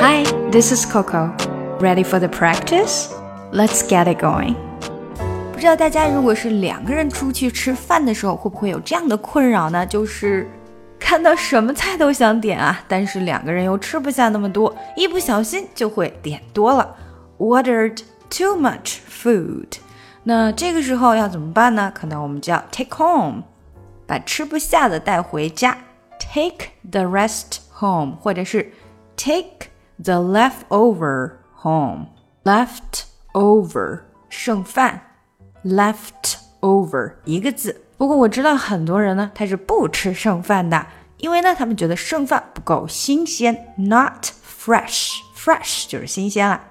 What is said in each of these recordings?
Hi, this is Coco. Ready for the practice? Let's get it going. 不知道大家如果是两个人出去吃饭的时候，会不会有这样的困扰呢？就是看到什么菜都想点啊，但是两个人又吃不下那么多，一不小心就会点多了，ordered too much food。那这个时候要怎么办呢？可能我们就要 take home，把吃不下的带回家，take the rest home，或者是 take The leftover home。leftover 剩饭，leftover 一个字。不过我知道很多人呢，他是不吃剩饭的，因为呢，他们觉得剩饭不够新鲜，not fresh。fresh 就是新鲜了。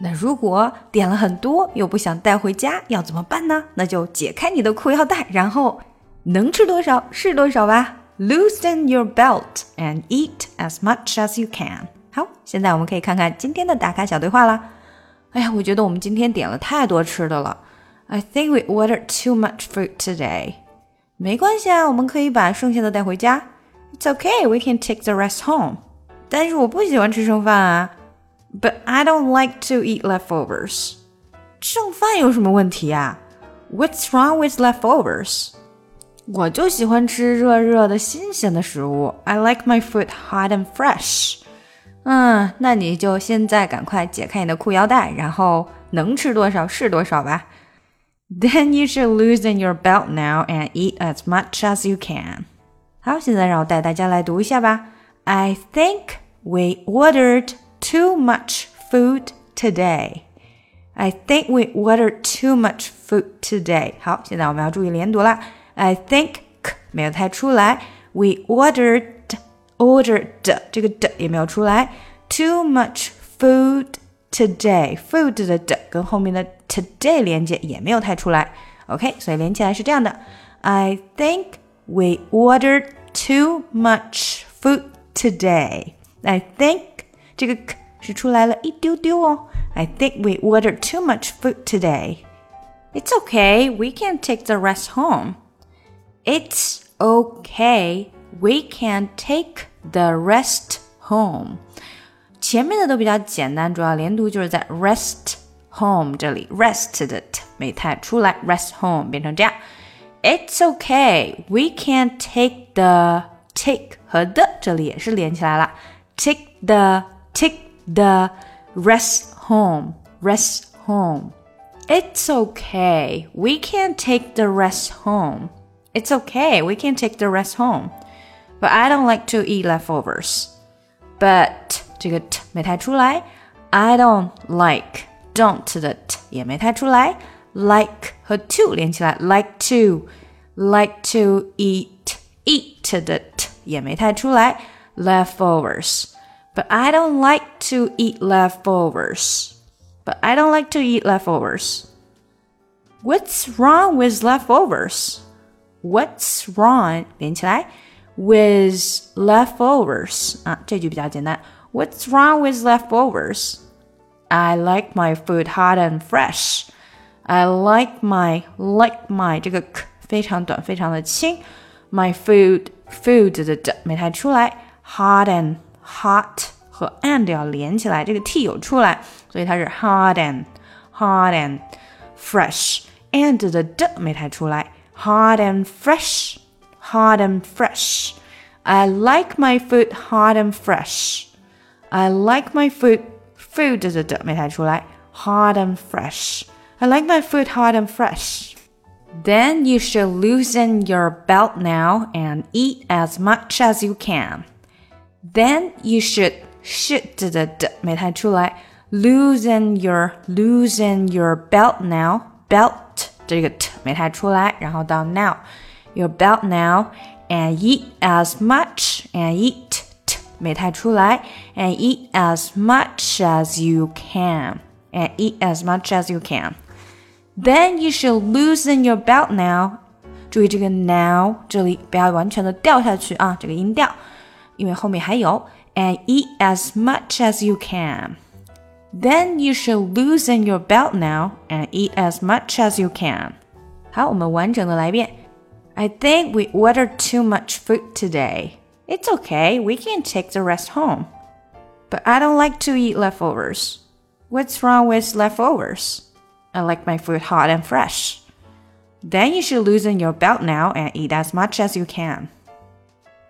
那如果点了很多又不想带回家，要怎么办呢？那就解开你的裤腰带，然后能吃多少是多少吧。Loosen your belt and eat as much as you can。好，现在我们可以看看今天的打卡小对话啦。哎呀，我觉得我们今天点了太多吃的了。I think we ordered too much food today。没关系啊，我们可以把剩下的带回家。It's okay, we can take the rest home。但是我不喜欢吃剩饭啊。But I don't like to eat leftovers。剩饭有什么问题啊？What's wrong with leftovers？我就喜欢吃热热的新鲜的食物。I like my food hot and fresh。 嗯，那你就现在赶快解开你的裤腰带，然后能吃多少是多少吧。Then you should loosen your belt now and eat as much as you can。好，现在让我带大家来读一下吧。I think we ordered too much food today. I think we ordered too much food today. 好，现在我们要注意连读了。I think 没有太出来，we ordered ordered 这个的也没有出来，too much food today. Food 的的跟后面的 today 连接也没有太出来。OK，所以连起来是这样的：I think we ordered too much food today. I think 这个 k 是出来了一丢丢哦。I think we ordered too much food today. It's okay, we can take the rest home. It's okay, we can take the rest home. 前面的都比较简单，主要连读就是在 rest home 这里，rest 的 t 没太出来，rest home 变成这样。It's okay, we can take the take 和 the 这里也是连起来了，take the take the rest home, rest home. It's okay. We can take the rest home. It's okay. We can take the rest home. But I don't like to eat leftovers. But 这个 t 没太出来，I don't like don't 的 t 也没太出来，like 和 to 连起来，like to like to eat eat 的 t 也没太出来，leftovers。but I don't like to eat leftovers. But I don't like to eat leftovers. What's wrong with leftovers? What's wrong 连起来 with leftovers 啊，这句比较简单。What's wrong with leftovers? I like my food hot and fresh. I like my like my 这个 k 非常短，非常的轻。My food food 的的没太出来，hot and hot 和 and 要连起来，这个 t 有出来，所以它是 hot and hot and fresh。and 的的没太出来，hot and fresh hot and fresh。I like my food hot and fresh. I like my food food 的的没太出来，hot and fresh. I like my food hot and fresh. Then you should loosen your belt now and eat as much as you can. Then you should should 的的没太出来，loosen your loosen your belt now belt 这个 t 没太出来，然后到 now your belt now and eat as much and eat t 没太出来 and eat as much as you can and eat as much as you can. Then you should loosen your belt now. 注意这个 now 这里不要完全的掉下去啊，这个音调，因为后面还有。and eat as much as you can. Then you should loosen your belt now and eat as much as you can. 好，我们完整的来一遍。 I think we ordered too much food today. It's okay, we can take the rest home. But I don't like to eat leftovers. What's wrong with leftovers? I like my food hot and fresh. Then you should loosen your belt now and eat as much as you can.